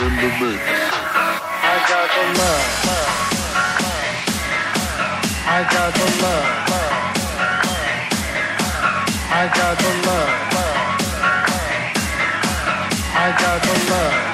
in the mix. I got the love. I got the love. I got the love. I got the love.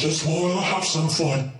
just wanna have some fun.